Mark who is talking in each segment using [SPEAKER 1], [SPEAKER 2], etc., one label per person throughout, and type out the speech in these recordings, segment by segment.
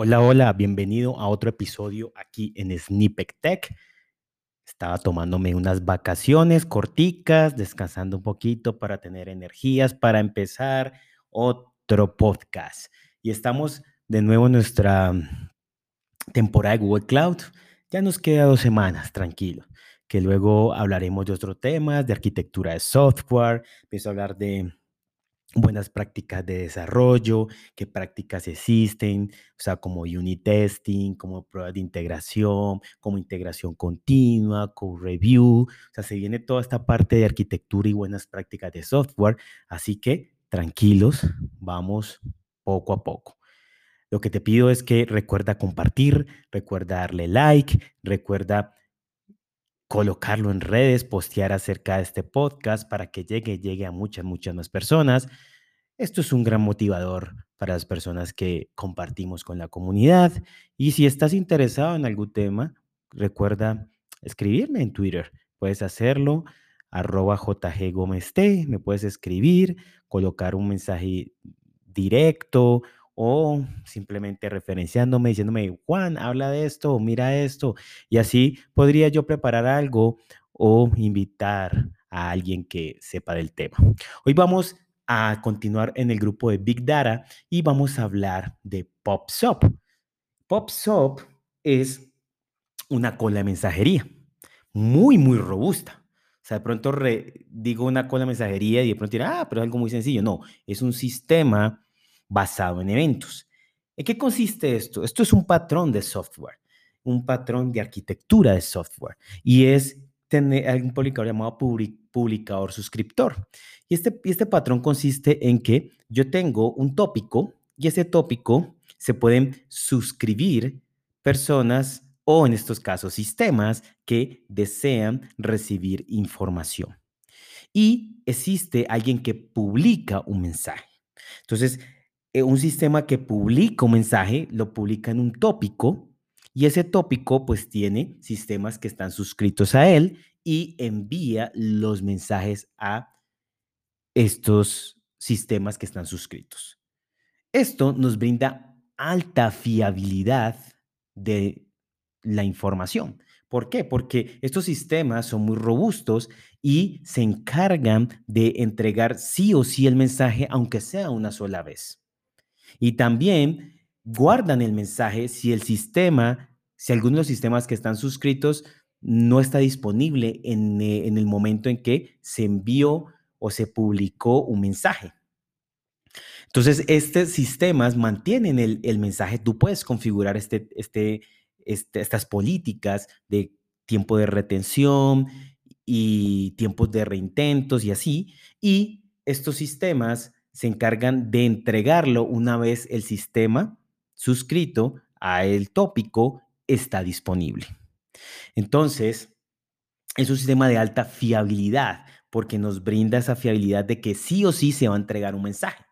[SPEAKER 1] Hola, hola, bienvenido a otro episodio aquí en Snippet Tech. Estaba tomándome unas vacaciones corticas, descansando un poquito para tener energías para empezar otro podcast. Y estamos de nuevo en nuestra temporada de Google Cloud. Ya nos queda dos semanas, tranquilo, que luego hablaremos de otros temas, de arquitectura de software, empiezo a hablar de buenas prácticas de desarrollo, qué prácticas existen, o sea, como unit testing, como pruebas de integración, como integración continua, code review, o sea, se viene toda esta parte de arquitectura y buenas prácticas de software, así que tranquilos, vamos poco a poco. Lo que te pido es que recuerda compartir, recuerda darle like, recuerda colocarlo en redes, postear acerca de este podcast para que llegue, llegue a muchas, muchas más personas. Esto es un gran motivador para las personas que compartimos con la comunidad. Y si estás interesado en algún tema, recuerda escribirme en Twitter. Puedes hacerlo, arroba JG me puedes escribir, colocar un mensaje directo o simplemente referenciándome, diciéndome, Juan, habla de esto, mira esto, y así podría yo preparar algo o invitar a alguien que sepa del tema. Hoy vamos a continuar en el grupo de Big Data y vamos a hablar de PopSop. PopSop es una cola de mensajería muy, muy robusta. O sea, de pronto digo una cola de mensajería y de pronto dirá, ah, pero es algo muy sencillo. No, es un sistema basado en eventos. ¿En qué consiste esto? Esto es un patrón de software, un patrón de arquitectura de software y es tener un publicador llamado publicador suscriptor. Y este, este patrón consiste en que yo tengo un tópico y ese tópico se pueden suscribir personas o en estos casos sistemas que desean recibir información. Y existe alguien que publica un mensaje. Entonces, eh, un sistema que publica un mensaje, lo publica en un tópico y ese tópico pues tiene sistemas que están suscritos a él y envía los mensajes a estos sistemas que están suscritos. Esto nos brinda alta fiabilidad de la información. ¿Por qué? Porque estos sistemas son muy robustos y se encargan de entregar sí o sí el mensaje, aunque sea una sola vez. Y también guardan el mensaje si el sistema, si alguno de los sistemas que están suscritos no está disponible en, eh, el momento en que se envió o se publicó un mensaje. Entonces, estos sistemas mantienen el, mensaje. Tú puedes configurar este, este, este, estas políticas de tiempo de retención y tiempos de reintentos y así. Y estos sistemas se encargan de entregarlo una vez el sistema suscrito a el tópico está disponible. Entonces, es un sistema de alta fiabilidad porque nos brinda esa fiabilidad de que sí o sí se va a entregar un mensaje.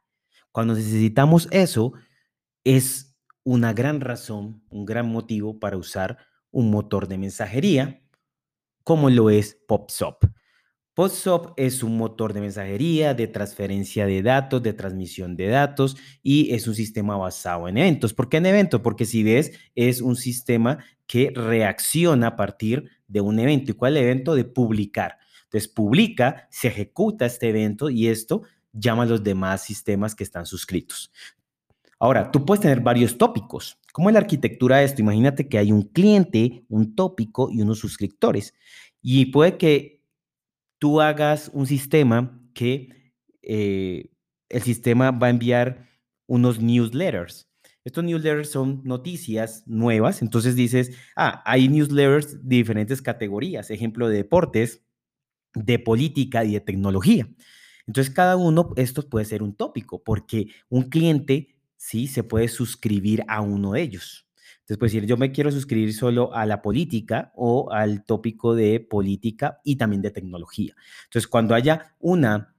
[SPEAKER 1] Cuando necesitamos eso, es una gran razón, un gran motivo para usar un motor de mensajería como lo es PopSop. PostSop es un motor de mensajería, de transferencia de datos, de transmisión de datos y es un sistema basado en eventos. ¿Por qué en eventos? Porque si ves, es un sistema que reacciona a partir de un evento. ¿Y cuál evento? De publicar. Entonces, publica, se ejecuta este evento y esto llama a los demás sistemas que están suscritos. Ahora, tú puedes tener varios tópicos. ¿Cómo es la arquitectura de esto? Imagínate que hay un cliente, un tópico y unos suscriptores. Y puede que tú hagas un sistema que eh, el sistema va a enviar unos newsletters. Estos newsletters son noticias nuevas, entonces dices, ah, hay newsletters de diferentes categorías, ejemplo de deportes, de política y de tecnología. Entonces, cada uno, estos puede ser un tópico, porque un cliente sí se puede suscribir a uno de ellos. Entonces, puede decir, yo me quiero suscribir solo a la política o al tópico de política y también de tecnología. Entonces, cuando haya una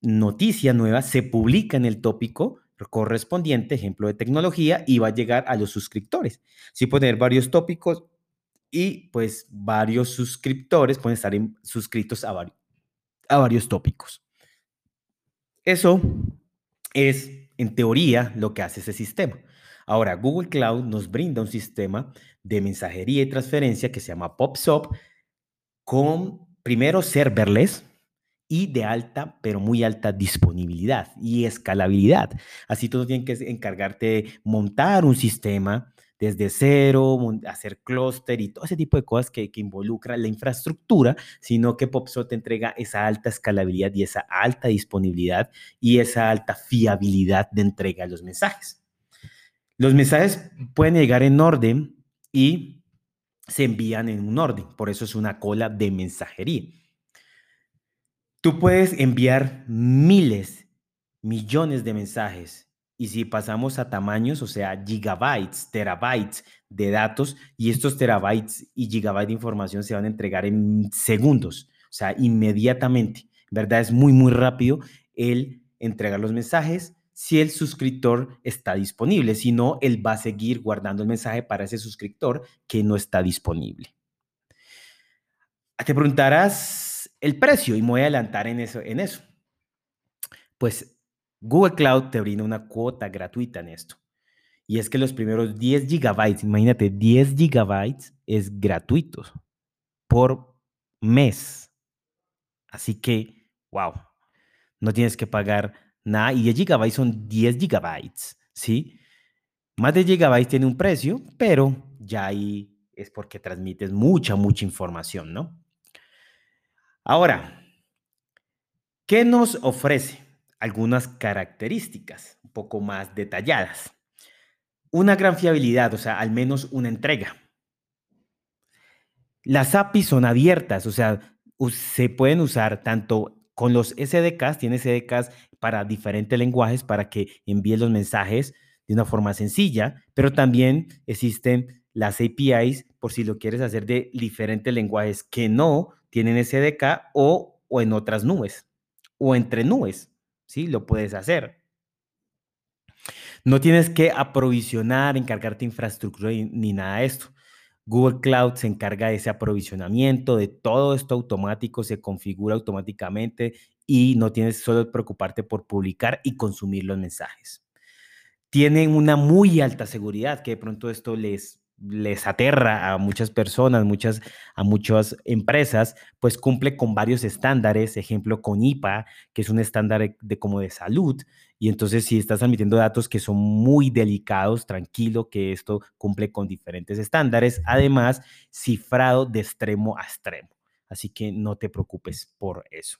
[SPEAKER 1] noticia nueva, se publica en el tópico correspondiente, ejemplo de tecnología, y va a llegar a los suscriptores. Sí pueden tener varios tópicos y pues varios suscriptores pueden estar suscritos a, a varios tópicos. Eso es, en teoría, lo que hace ese sistema. Ahora, Google Cloud nos brinda un sistema de mensajería y transferencia que se llama PopSop con primero serverless, y de alta, pero muy alta disponibilidad y escalabilidad. Así tú no tienes que encargarte de montar un sistema desde cero, hacer clúster y todo ese tipo de cosas que, que involucra la infraestructura, sino que PopSo te entrega esa alta escalabilidad y esa alta disponibilidad y esa alta fiabilidad de entrega de los mensajes. Los mensajes pueden llegar en orden y se envían en un orden, por eso es una cola de mensajería. Tú puedes enviar miles, millones de mensajes y si pasamos a tamaños, o sea, gigabytes, terabytes de datos, y estos terabytes y gigabytes de información se van a entregar en segundos, o sea, inmediatamente. ¿Verdad? Es muy, muy rápido el entregar los mensajes si el suscriptor está disponible. Si no, él va a seguir guardando el mensaje para ese suscriptor que no está disponible. Te preguntarás, el precio y me voy a adelantar en eso, en eso. Pues Google Cloud te brinda una cuota gratuita en esto. Y es que los primeros 10 gigabytes, imagínate, 10 gigabytes es gratuito por mes. Así que, wow, no tienes que pagar nada. Y 10 gigabytes son 10 gigabytes, ¿sí? Más de gigabytes tiene un precio, pero ya ahí es porque transmites mucha, mucha información, ¿no? Ahora, ¿qué nos ofrece? Algunas características un poco más detalladas. Una gran fiabilidad, o sea, al menos una entrega. Las APIs son abiertas, o sea, se pueden usar tanto con los SDKs, tiene SDKs para diferentes lenguajes para que envíe los mensajes de una forma sencilla, pero también existen las APIs por si lo quieres hacer de diferentes lenguajes que no tienen SDK o, o en otras nubes o entre nubes, ¿sí? Lo puedes hacer. No tienes que aprovisionar, encargarte infraestructura ni nada de esto. Google Cloud se encarga de ese aprovisionamiento, de todo esto automático, se configura automáticamente y no tienes solo preocuparte por publicar y consumir los mensajes. Tienen una muy alta seguridad, que de pronto esto les les aterra a muchas personas, muchas, a muchas empresas, pues cumple con varios estándares, ejemplo con IPA, que es un estándar de, como de salud, y entonces si estás admitiendo datos que son muy delicados, tranquilo que esto cumple con diferentes estándares, además cifrado de extremo a extremo, así que no te preocupes por eso.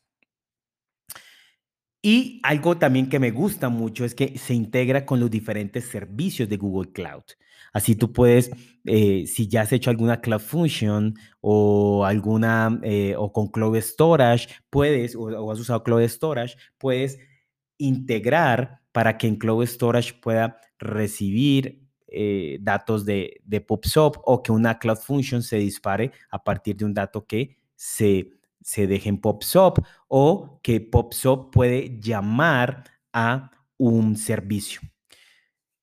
[SPEAKER 1] Y algo también que me gusta mucho es que se integra con los diferentes servicios de Google Cloud. Así tú puedes, eh, si ya has hecho alguna Cloud Function o alguna, eh, o con Cloud Storage, puedes, o, has usado Cloud Storage, puedes integrar para que en Cloud Storage pueda recibir eh, datos de, de PubSub o que una Cloud Function se dispare a partir de un dato que se se deje en PopSop o que PopSop puede llamar a un servicio.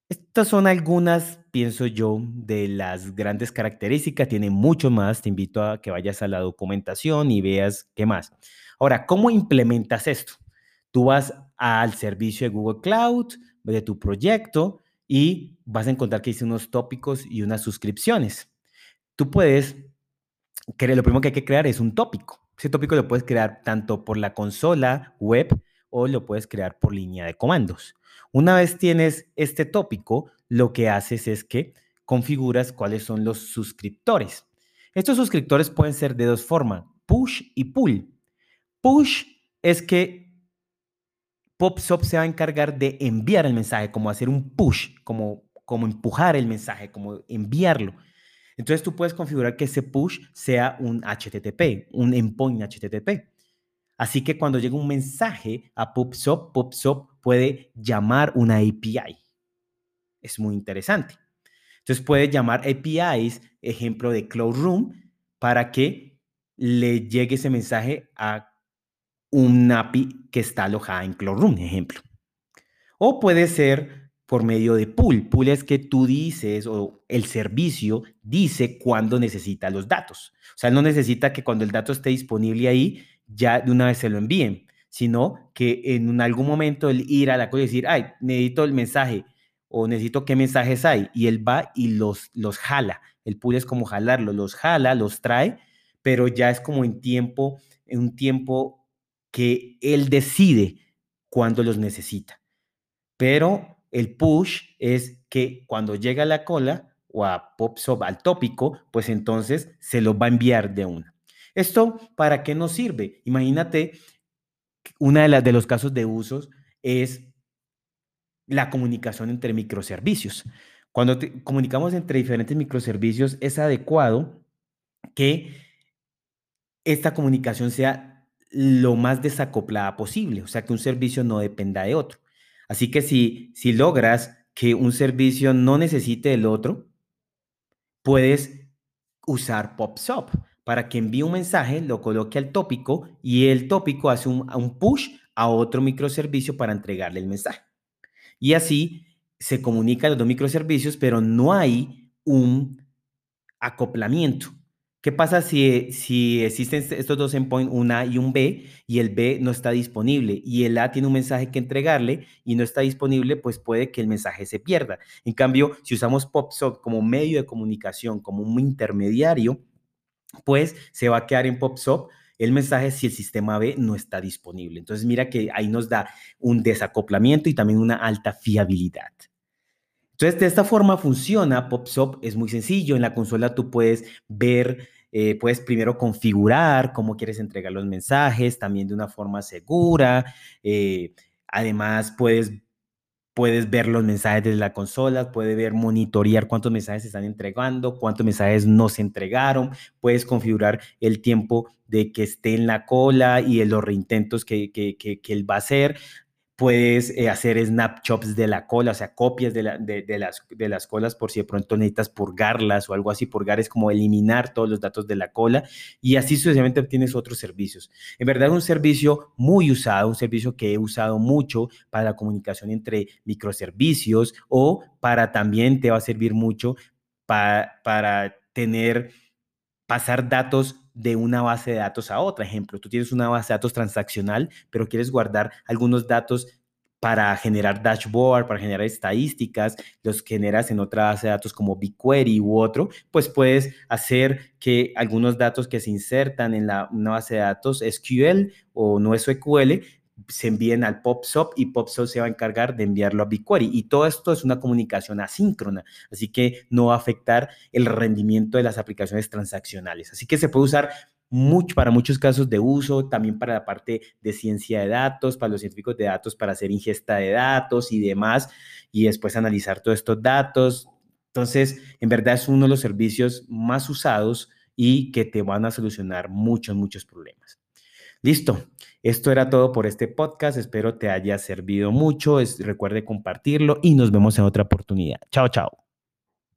[SPEAKER 1] Estas son algunas, pienso yo, de las grandes características. Tiene mucho más. Te invito a que vayas a la documentación y veas qué más. Ahora, ¿cómo implementas esto? Tú vas al servicio de Google Cloud, de tu proyecto y vas a encontrar que dice unos tópicos y unas suscripciones. Tú puedes, lo primero que hay que crear es un tópico. Ese tópico lo puedes crear tanto por la consola web o lo puedes crear por línea de comandos. Una vez tienes este tópico, lo que haces es que configuras cuáles son los suscriptores. Estos suscriptores pueden ser de dos formas, push y pull. Push es que PopSop se va a encargar de enviar el mensaje, como hacer un push, como, como empujar el mensaje, como enviarlo. Entonces tú puedes configurar que ese push sea un HTTP, un endpoint HTTP. Así que cuando llega un mensaje a PubSub, PubSub puede llamar una API. Es muy interesante. Entonces puede llamar APIs, ejemplo de Cloud Room, para que le llegue ese mensaje a un API que está alojada en Cloud Room, ejemplo. O puede ser por medio de pool. Pool es que tú dices o el servicio dice cuándo necesita los datos. O sea, no necesita que cuando el dato esté disponible ahí, ya de una vez se lo envíen, sino que en algún momento él ir a la cola y decir, ay, necesito el mensaje o necesito qué mensajes hay, y él va y los, los jala. El pool es como jalarlo, los jala, los trae, pero ya es como en tiempo, en un tiempo que él decide cuándo los necesita. Pero el push es que cuando llega a la cola o a PopSop, al tópico, pues entonces se lo va a enviar de una. ¿Esto para qué nos sirve? Imagínate, una de, las, de los casos de usos es la comunicación entre microservicios. Cuando comunicamos entre diferentes microservicios, es adecuado que esta comunicación sea lo más desacoplada posible, o sea, que un servicio no dependa de otro. Así que si, si logras que un servicio no necesite el otro, puedes usar PopSop para que envíe un mensaje, lo coloque al tópico y el tópico hace un, un push a otro microservicio para entregarle el mensaje. Y así se comunican los dos microservicios, pero no hay un acoplamiento. ¿Qué pasa si, si existen estos dos endpoints, un A y un B, y el B no está disponible y el A tiene un mensaje que entregarle y no está disponible, pues puede que el mensaje se pierda. En cambio, si usamos PopSop como medio de comunicación, como un intermediario, pues se va a quedar en PopSop el mensaje si el sistema B no está disponible. Entonces, mira que ahí nos da un desacoplamiento y también una alta fiabilidad. Entonces, de esta forma funciona PopSop, es muy sencillo. En la consola tú puedes ver eh, puedes primero configurar cómo quieres entregar los mensajes, también de una forma segura. Eh, además, puedes, puedes ver los mensajes desde la consola, puedes ver, monitorear cuántos mensajes se están entregando, cuántos mensajes no se entregaron. Puedes configurar el tiempo de que esté en la cola y los reintentos que, que, que, que él va a hacer puedes eh, hacer snapshots de la cola, o sea, copias de, las, de las colas por si de pronto necesitas purgarlas o algo así. Purgar es como eliminar todos los datos de la cola y así sucesivamente obtienes otros servicios. En verdad un servicio muy usado, un servicio que he usado mucho para la comunicación entre microservicios o para también te va a servir mucho para, para tener, pasar datos de una base de datos a otra. Ejemplo, tú tienes una base de datos transaccional, pero quieres guardar algunos datos para generar dashboard, para generar estadísticas, los generas en otra base de datos como BigQuery u otro, pues puedes hacer que algunos datos que se insertan en la, una base de datos SQL o no SQL se envíen al PopSop y PopSop se va a encargar de enviarlo a BigQuery. Y todo esto es una comunicación asíncrona, así que no va a afectar el rendimiento de las aplicaciones transaccionales. Así que se puede usar mucho, para muchos casos de uso, también para la parte de ciencia de datos, para los científicos de datos, para hacer ingesta de datos y demás, y después analizar todos estos datos. Entonces, en verdad es uno de los servicios más usados y que te van a solucionar muchos, muchos problemas. Listo. Esto era todo por este podcast. Espero te haya servido mucho. recuerde compartirlo y nos vemos en otra oportunidad. Chao, chao.